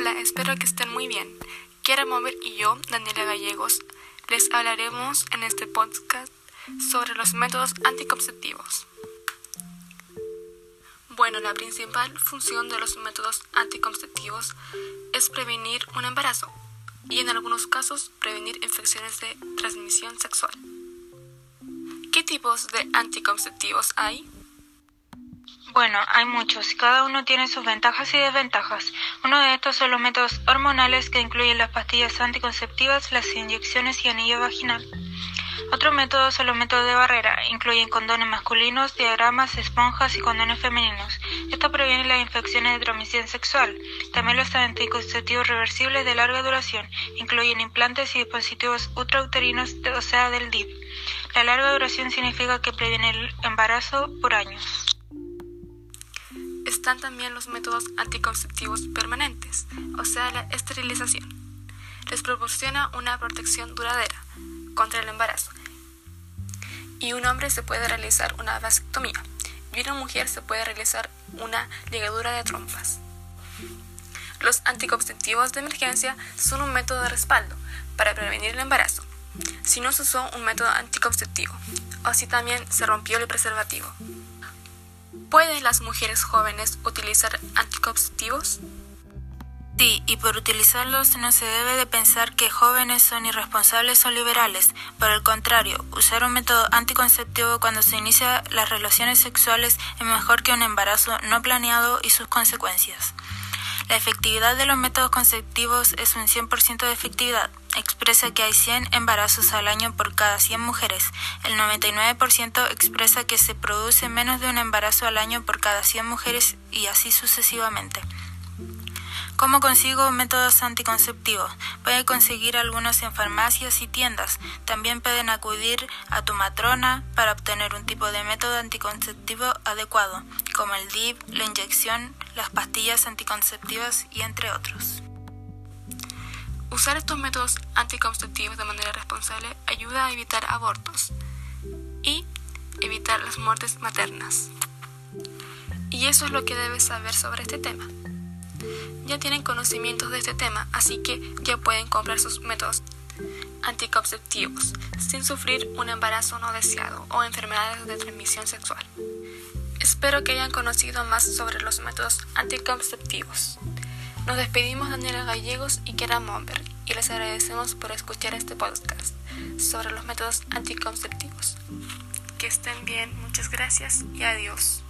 Hola, espero que estén muy bien. Kiara Mover y yo, Daniela Gallegos, les hablaremos en este podcast sobre los métodos anticonceptivos. Bueno, la principal función de los métodos anticonceptivos es prevenir un embarazo y en algunos casos prevenir infecciones de transmisión sexual. ¿Qué tipos de anticonceptivos hay? Bueno, hay muchos, cada uno tiene sus ventajas y desventajas. Uno de estos son los métodos hormonales que incluyen las pastillas anticonceptivas, las inyecciones y anillo vaginal. Otro método son los métodos de barrera, incluyen condones masculinos, diagramas, esponjas y condones femeninos. Esto previene las infecciones de transmisión sexual. También los anticonceptivos reversibles de larga duración, incluyen implantes y dispositivos ultrauterinos, o sea, del DIP. La larga duración significa que previene el embarazo por años están también los métodos anticonceptivos permanentes, o sea, la esterilización. Les proporciona una protección duradera contra el embarazo. Y un hombre se puede realizar una vasectomía y una mujer se puede realizar una ligadura de trompas. Los anticonceptivos de emergencia son un método de respaldo para prevenir el embarazo. Si no se usó un método anticonceptivo, o si también se rompió el preservativo. ¿Pueden las mujeres jóvenes utilizar anticonceptivos? Sí, y por utilizarlos no se debe de pensar que jóvenes son irresponsables o liberales. Por el contrario, usar un método anticonceptivo cuando se inicia las relaciones sexuales es mejor que un embarazo no planeado y sus consecuencias. La efectividad de los métodos conceptivos es un 100% de efectividad. Expresa que hay 100 embarazos al año por cada 100 mujeres. El 99% expresa que se produce menos de un embarazo al año por cada 100 mujeres y así sucesivamente. ¿Cómo consigo métodos anticonceptivos? Pueden conseguir algunos en farmacias y tiendas. También pueden acudir a tu matrona para obtener un tipo de método anticonceptivo adecuado, como el DIP, la inyección, las pastillas anticonceptivas y entre otros. Usar estos métodos anticonceptivos de manera responsable ayuda a evitar abortos y evitar las muertes maternas. Y eso es lo que debes saber sobre este tema ya tienen conocimientos de este tema, así que ya pueden comprar sus métodos anticonceptivos sin sufrir un embarazo no deseado o enfermedades de transmisión sexual. Espero que hayan conocido más sobre los métodos anticonceptivos. Nos despedimos Daniela Gallegos y Kera Momberg y les agradecemos por escuchar este podcast sobre los métodos anticonceptivos. Que estén bien, muchas gracias y adiós.